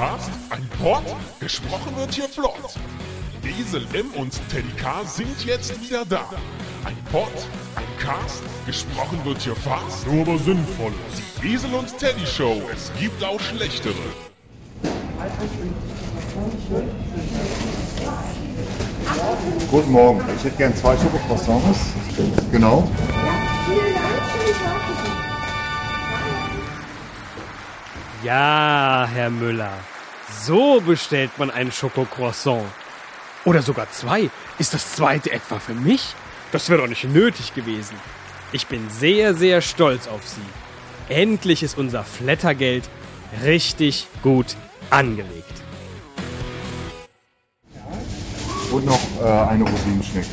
Cast, ein Pod, gesprochen wird hier flott. Esel M und Teddy K sind jetzt wieder da. Ein Pod, ein Cast, gesprochen wird hier fast, nur aber sinnvoll. Die Esel und Teddy Show, es gibt auch schlechtere. Guten Morgen, ich hätte gern zwei Schokocroissants. Genau. Ja, Herr Müller. So bestellt man ein Schokocroissant. Oder sogar zwei. Ist das zweite etwa für mich? Das wäre doch nicht nötig gewesen. Ich bin sehr, sehr stolz auf Sie. Endlich ist unser Flattergeld richtig gut angelegt. Und noch äh, eine Rosinenschnecke.